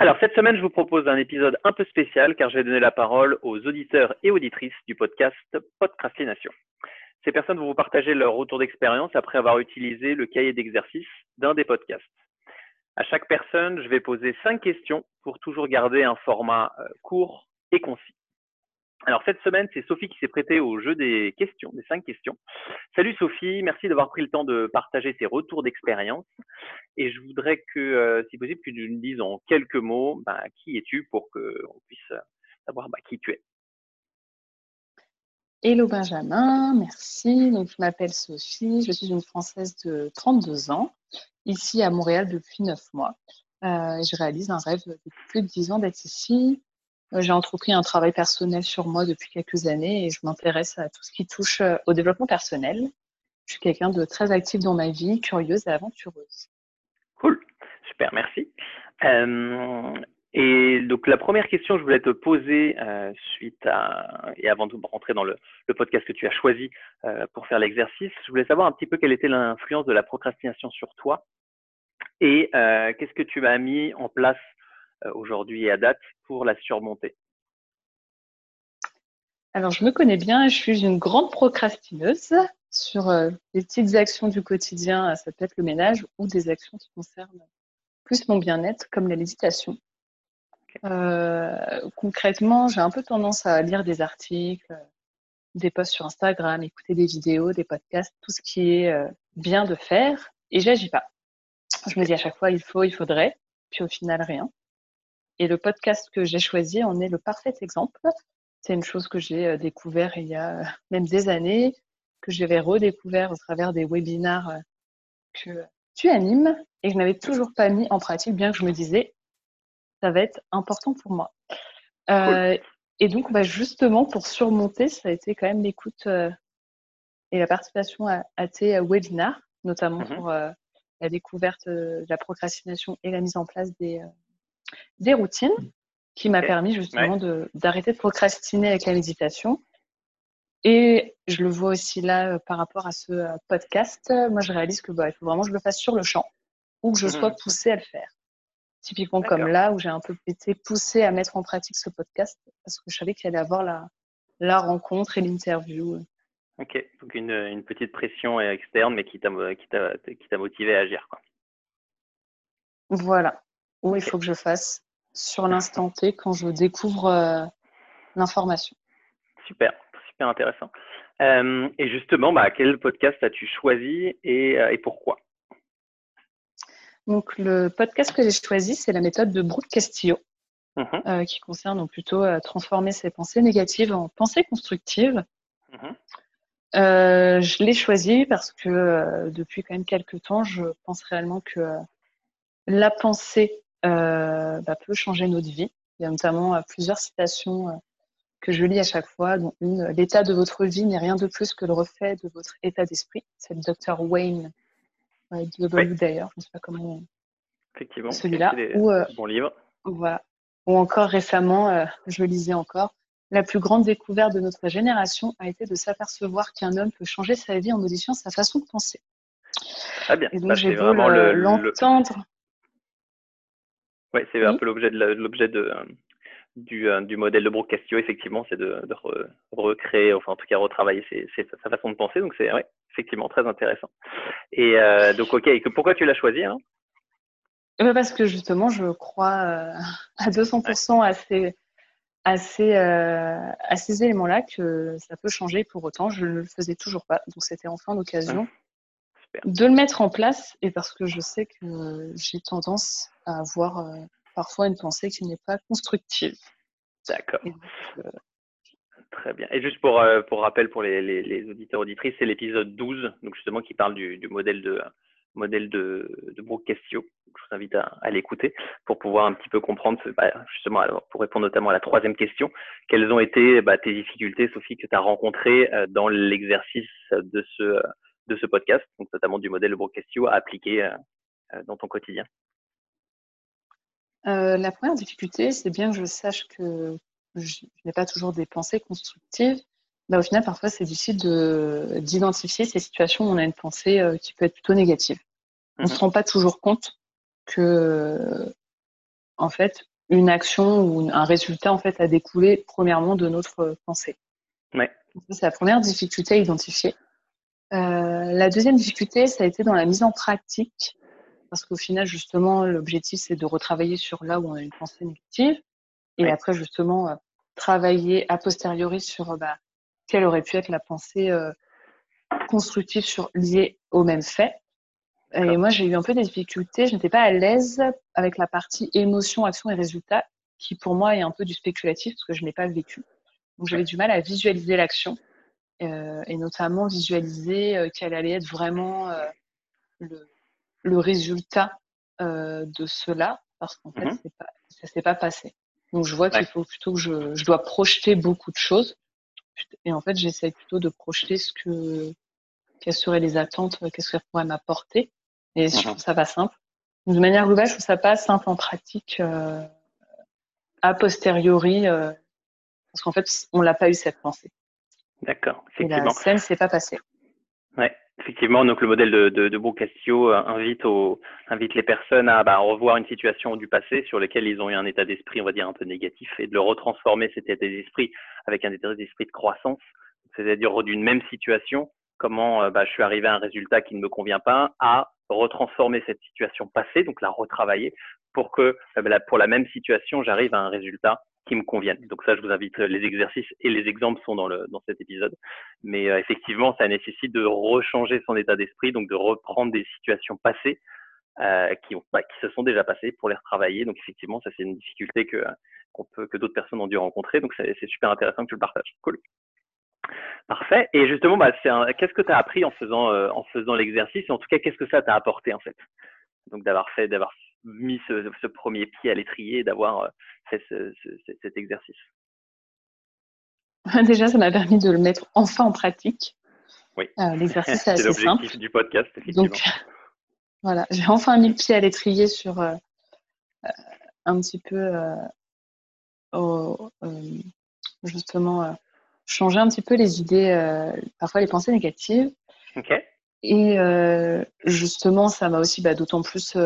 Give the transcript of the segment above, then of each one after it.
Alors, cette semaine, je vous propose un épisode un peu spécial car je vais donner la parole aux auditeurs et auditrices du podcast Podcrastination. Ces personnes vont vous partager leur retour d'expérience après avoir utilisé le cahier d'exercice d'un des podcasts. À chaque personne, je vais poser cinq questions pour toujours garder un format euh, court et concis. Alors cette semaine, c'est Sophie qui s'est prêtée au jeu des questions, des cinq questions. Salut Sophie, merci d'avoir pris le temps de partager tes retours d'expérience. Et je voudrais que, euh, si possible, que tu nous dises en quelques mots, bah, qui es-tu pour qu'on puisse savoir bah, qui tu es? Hello Benjamin, merci. Donc, je m'appelle Sophie, je suis une Française de 32 ans, ici à Montréal depuis 9 mois. Euh, je réalise un rêve depuis plus de 10 ans d'être ici, euh, j'ai entrepris un travail personnel sur moi depuis quelques années et je m'intéresse à tout ce qui touche euh, au développement personnel. Je suis quelqu'un de très actif dans ma vie, curieuse et aventureuse. Cool, super, merci. Euh, et donc la première question que je voulais te poser suite à et avant de rentrer dans le, podcast que tu as choisi pour faire l'exercice, je voulais savoir un petit peu quelle était l'influence de la procrastination sur toi et qu'est-ce que tu as mis en place euh, aujourd'hui et à date pour la surmonter Alors, je me connais bien, je suis une grande procrastineuse sur euh, les petites actions du quotidien, ça peut être le ménage ou des actions qui concernent plus mon bien-être, comme la méditation. Euh, concrètement, j'ai un peu tendance à lire des articles, des posts sur Instagram, écouter des vidéos, des podcasts, tout ce qui est bien de faire, et j'agis pas. Je me dis à chaque fois, il faut, il faudrait, puis au final, rien. Et le podcast que j'ai choisi en est le parfait exemple. C'est une chose que j'ai euh, découvert il y a euh, même des années, que j'avais redécouvert au travers des webinars euh, que tu animes et que je n'avais toujours pas mis en pratique, bien que je me disais, ça va être important pour moi. et donc, bah, justement, pour surmonter, ça a été quand même l'écoute et la participation à, tes webinars, notamment mmh pour la découverte de la procrastination et la mise en place des, des routines qui m'a permis justement d'arrêter de, procrastiner avec la méditation. Et je le vois aussi là euh, par rapport à ce euh, podcast. Moi, je réalise que bah, il faut vraiment que je le fasse sur le champ ou que je sois mmh. poussée à le faire. Typiquement comme là où j'ai un peu été poussée à mettre en pratique ce podcast parce que je savais qu'il allait avoir la, la rencontre et l'interview. Ok, donc une, une, petite pression externe, mais qui t'a motivé à agir. Quoi. Voilà où il faut que je fasse sur l'instant T quand je découvre euh, l'information. Super, super intéressant. Euh, et justement, bah, quel podcast as-tu choisi et, euh, pourquoi? Donc, le podcast que j'ai choisi, c'est la méthode de Brooke Castillo, mhm. qui concerne donc plutôt transformer ses pensées négatives en pensées constructives. Mhm. je l'ai choisi parce que depuis quand même quelques temps, je pense réellement que la pensée bah, peut changer notre vie. Il y a notamment euh, plusieurs citations euh, que je lis à chaque fois, dont une L'état de votre vie n'est rien de plus que le reflet de votre état d'esprit. C'est le docteur Wayne de oui. d'ailleurs, je ne sais pas comment. Effectivement, celui-là. Ou, bon livre. Voilà. Ou encore récemment, je lisais encore, la plus grande découverte de notre génération a été de s'apercevoir qu'un homme peut changer sa vie en modifiant sa façon de penser. Très bien. Et donc j'ai beau l'entendre. Oui, c'est un peu l'objet de l'objet de euh, du, euh, du, modèle de Brooke Castillo, effectivement, c'est de, de recréer, enfin en tout cas retravailler sa façon de penser. Donc c'est ouais, effectivement très intéressant. Et euh, donc ok, et que, pourquoi tu l'as choisi hein? Eh ben, Parce que justement, je crois à 200% à ces, à ces, à ces éléments-là que ça peut changer. Pour autant, je ne le faisais toujours pas. Donc c'était enfin l'occasion de le mettre en place et parce que je sais que j'ai tendance à avoir euh, parfois une pensée qui n'est pas constructive. D'accord. Euh, Très bien. Et juste pour, euh, pour rappel pour les, les, auditeurs auditrices, c'est l'épisode 12, donc justement qui parle du, du modèle de modèle de, de Brooke Castillo. Je vous invite à, à l'écouter pour pouvoir un petit peu comprendre, bah, justement, alors, pour répondre notamment à la troisième question, quelles ont été bah, tes difficultés, Sophie, que tu as rencontrées dans l'exercice de ce, de ce podcast, donc notamment du modèle Brocastio à appliquer euh, euh, dans ton quotidien euh, La première difficulté, c'est bien que je sache que je n'ai pas toujours des pensées constructives. Bah, au final, parfois, c'est difficile d'identifier ces situations où on a une pensée qui peut être plutôt négative. On ne se mhm. rend pas toujours compte que, en fait, une action ou un résultat en fait a découlé premièrement de notre pensée. Ouais. C'est la première difficulté à identifier. Euh, la deuxième difficulté, ça a été dans la mise en pratique, parce qu'au final, justement, l'objectif, c'est de retravailler sur là où on a une pensée négative, et après, justement, euh, travailler a posteriori sur bah, quelle aurait pu être la pensée euh, constructive sur, liée au même fait. Et moi, j'ai eu un peu des difficultés. Je n'étais pas à l'aise avec la partie émotion, action et résultat, qui pour moi est un peu du spéculatif parce que je n'ai pas vécu. Donc, j'avais du mal à visualiser l'action euh, et notamment visualiser euh, quel allait être vraiment euh, le, le, résultat euh, de cela parce qu'en fait, pas, ça s'est pas passé. Donc, je vois qu'il faut plutôt que je, je dois projeter beaucoup de choses. Et en fait, j'essaie plutôt de projeter ce que, quelles seraient les attentes, qu'est-ce qu'elle pourrait m'apporter. Et je mhm. trouve ça pas simple. De manière globale, je trouve ça pas simple en pratique euh, a posteriori, euh, parce qu'en fait, on l'a pas eu cette pensée. D'accord. Effectivement. Et la scène s'est pas passée. Ouais. Effectivement, donc le modèle de, de, de Boccaccio euh, invite, au, invite les personnes à bah, revoir une situation du passé sur laquelle ils ont eu un état d'esprit, on va dire, un peu négatif, et de le retransformer cet état d'esprit avec un état d'esprit de croissance, c'est-à-dire d'une même situation, comment euh, bah, je suis arrivé à un résultat qui ne me convient pas, à retransformer cette situation passée, donc la retravailler, pour que euh, bah, pour la même situation, j'arrive à un résultat qui me convienne. Donc ça, je vous invite, les exercices et les exemples sont dans, le, dans cet épisode. Mais euh, effectivement, ça nécessite de rechanger son état d'esprit, donc de reprendre des situations passées euh, bah, qui se sont déjà passées pour les retravailler. Donc effectivement, ça c'est une difficulté que, qu'on peut, que d'autres personnes ont dû rencontrer. Donc c'est, super intéressant que tu le partages. Cool. Parfait. Et justement, bah, qu'est-ce que tu as appris en faisant, euh, en faisant l'exercice? Et en tout cas, qu'est-ce que ça t'a apporté en fait? Donc d'avoir fait, d'avoir mis ce, ce, premier pied à l'étrier, d'avoir euh, fait ce, ce, cet exercice. Déjà, ça m'a permis de le mettre enfin en pratique. Oui. Euh, l'exercice est assez simple. C'est l'objectif du podcast, effectivement. Donc, voilà, j'ai enfin mis le pied à l'étrier sur euh, un petit peu au, justement changer un petit peu les idées, parfois les pensées négatives. Et euh, justement, ça m'a aussi bah, d'autant plus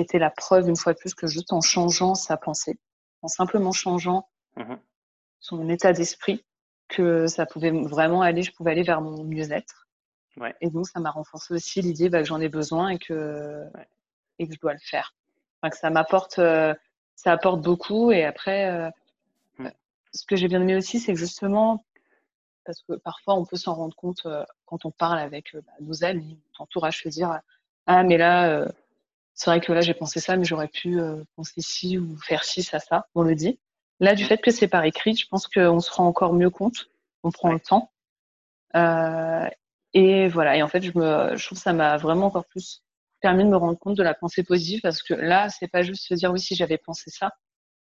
euh, été la preuve, une fois de plus, que juste en changeant sa pensée, en simplement changeant mm-hmm. son état d'esprit, que ça pouvait vraiment aller, je pouvais aller vers mon mieux-être. Ouais. Et donc, ça m'a renforcé aussi l'idée bah, que j'en ai besoin et que, ouais. et que je dois le faire. Enfin, que ça m'apporte, euh, ça apporte beaucoup. Et après, euh, ce que j'ai bien aimé aussi, c'est que justement, parce que parfois on peut s'en rendre compte euh, quand on parle avec euh, bah, nos amis, notre entourage, se dire ah mais là euh, c'est vrai que là j'ai pensé ça, mais j'aurais pu penser ci ou faire ci, ça, ça. On le dit. Là, du fait que c'est par écrit, je pense qu'on se rend encore mieux compte. On prend le temps. et voilà. Et en fait, je me, je trouve que ça m'a vraiment encore plus permis de me rendre compte de la pensée positive parce que là, c'est pas juste se dire oui si j'avais pensé ça.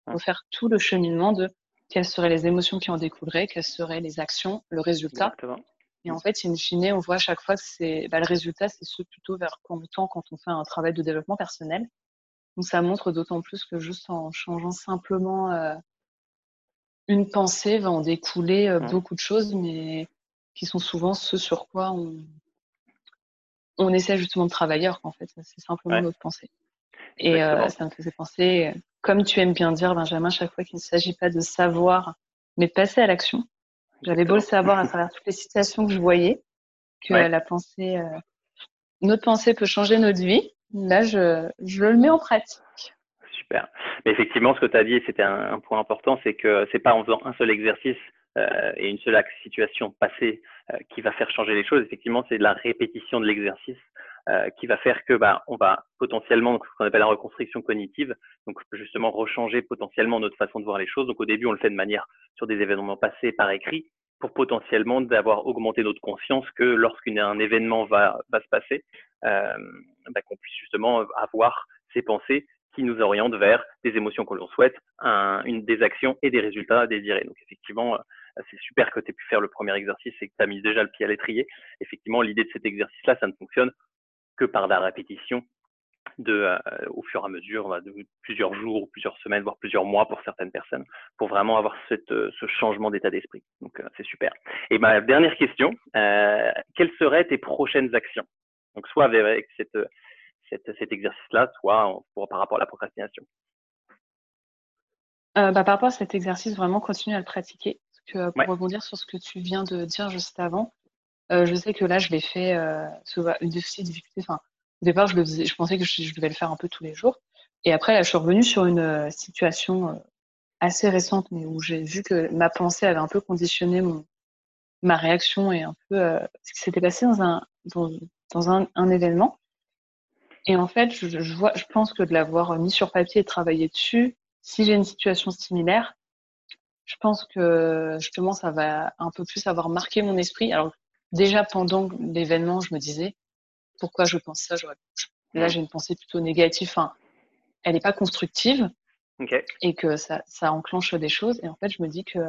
Il faut faire tout le cheminement de quelles seraient les émotions qui en découleraient, quelles seraient les actions, le résultat. Exactement. Et en fait, in fine, on voit à chaque fois que c'est bah, le résultat, c'est ce plutôt vers quoi on tend quand on fait un travail de développement personnel. Donc ça montre d'autant plus que juste en changeant simplement euh, une pensée va en découler euh, beaucoup de choses, mais qui sont souvent ce sur quoi on, on essaie justement de travailler, en fait, c'est simplement ouais. notre pensée. Et euh, ça me faisait penser comme tu aimes bien dire, Benjamin, chaque fois qu'il ne s'agit pas de savoir, mais de passer à l'action. J'avais beau le savoir à travers toutes les situations que je voyais, que ouais. la pensée, euh, notre pensée peut changer notre vie. Là, je, je le mets en pratique. Super. Mais effectivement, ce que tu as dit, c'était un, un, point important, c'est que c'est pas en faisant un seul exercice euh, et une seule situation passée euh, qui va faire changer les choses. Effectivement, c'est de la répétition de l'exercice euh, qui va faire que bah, on va potentiellement ce qu'on appelle la reconstruction cognitive, donc justement rechanger potentiellement notre façon de voir les choses. Donc au début, on le fait de manière sur des événements passés par écrit pour potentiellement d'avoir augmenté notre conscience que lorsqu'un événement va, va se passer, euh, bah, qu'on puisse justement avoir ces pensées qui nous orientent vers des émotions que l'on souhaite, un, une, des actions et des résultats désirés. Donc effectivement, euh, c'est super que tu aies pu faire le premier exercice et que tu as mis déjà le pied à l'étrier. Effectivement, l'idée de cet exercice-là, ça ne fonctionne que par la répétition de, euh, au fur et à mesure de plusieurs jours, plusieurs semaines, voire plusieurs mois pour certaines personnes, pour vraiment avoir cette, euh, ce changement d'état d'esprit. Donc euh, c'est super. Et ma dernière question, quelles seraient tes prochaines actions? Donc soit avec cette, cette cet exercice-là, soit en, pour, par rapport à la procrastination. bah, Par rapport à cet exercice, vraiment continuer à le pratiquer. Parce que, pour rebondir sur ce que tu viens de dire juste avant, je sais que là, je l'ai fait sous une difficulté. Enfin, au départ, je, pensais que je, devais le faire un peu tous les jours. Et après, là, je suis revenue sur une situation assez récente, mais où j'ai vu que ma pensée avait un peu conditionné ma réaction et un peu ce qui s'était passé dans un, dans, un, événement. Et en fait, je, je, vois, je pense que de l'avoir mis sur papier et travaillé dessus, si j'ai une situation similaire, je pense que justement, ça va un peu plus avoir marqué mon esprit. Alors, déjà pendant l'événement, je me disais, pourquoi je pense ça Là, j'ai une pensée plutôt négative. Enfin, elle n'est pas constructive. Et que ça, ça, enclenche des choses. Et en fait, je me dis que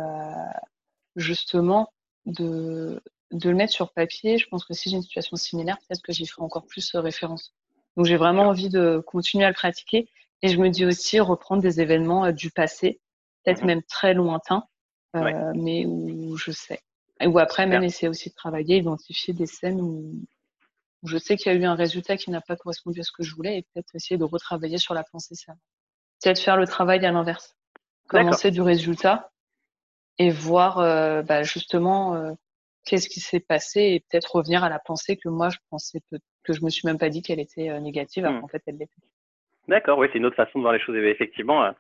justement, de, de le mettre sur papier, je pense que si j'ai une situation similaire, peut-être que j'y ferai encore plus référence. Donc, j'ai vraiment envie de continuer à le pratiquer. Et je me dis aussi reprendre des événements euh, du passé, peut-être mhm. même très lointains, euh, mais où je sais. Et où après, même essayer aussi de travailler, identifier des scènes où, je sais qu'il y a eu un résultat qui n'a pas correspondu à ce que je voulais et peut-être essayer de retravailler sur la pensée ça. Peut-être faire le travail à l'inverse. Commencer du résultat et voir euh, bah, justement euh, qu'est-ce qui s'est passé et peut-être revenir à la pensée que moi je pensais que je me suis même pas dit qu'elle était euh, négative alors hmm. qu'en fait elle l'était. D'accord, oui, c'est une autre façon de voir les choses. effectivement,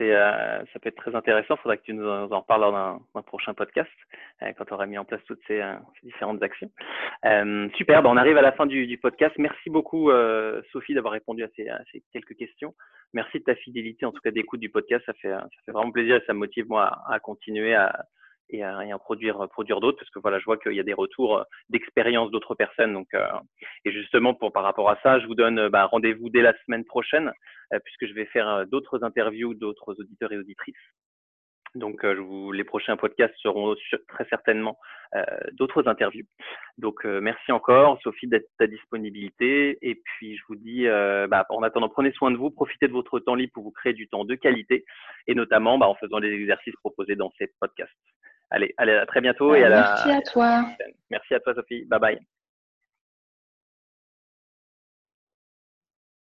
euh, ça peut être très intéressant. Il faudra que tu nous en, reparles lors d'un, prochain podcast, euh, quand tu auras mis en place toutes ces, euh, différentes actions. super, ben, on arrive à la fin du, podcast. Merci beaucoup, Sophie, d'avoir répondu à ces, quelques questions. Merci de ta fidélité, en tout cas d'écoute du podcast. Ça fait, vraiment plaisir et ça me motive, moi, à, continuer à, et à, produire, d'autres parce que voilà, je vois qu'il y a des retours d'expérience d'autres personnes. Donc, et justement, par rapport à ça, je vous donne bah, rendez-vous dès la semaine prochaine puisque je vais faire d'autres interviews d'autres auditeurs et auditrices. Donc, je vous, les prochains podcasts seront très certainement euh, d'autres interviews. Donc, euh, merci encore, Sophie, d'être ta disponibilité. Et puis, je vous dis, euh, bah, en attendant, prenez soin de vous, profitez de votre temps libre pour vous créer du temps de qualité, et notamment bah, en faisant les exercices proposés dans ces podcasts. Allez, allez, à très bientôt. et à merci à toi. Merci à toi, Sophie. Bye bye.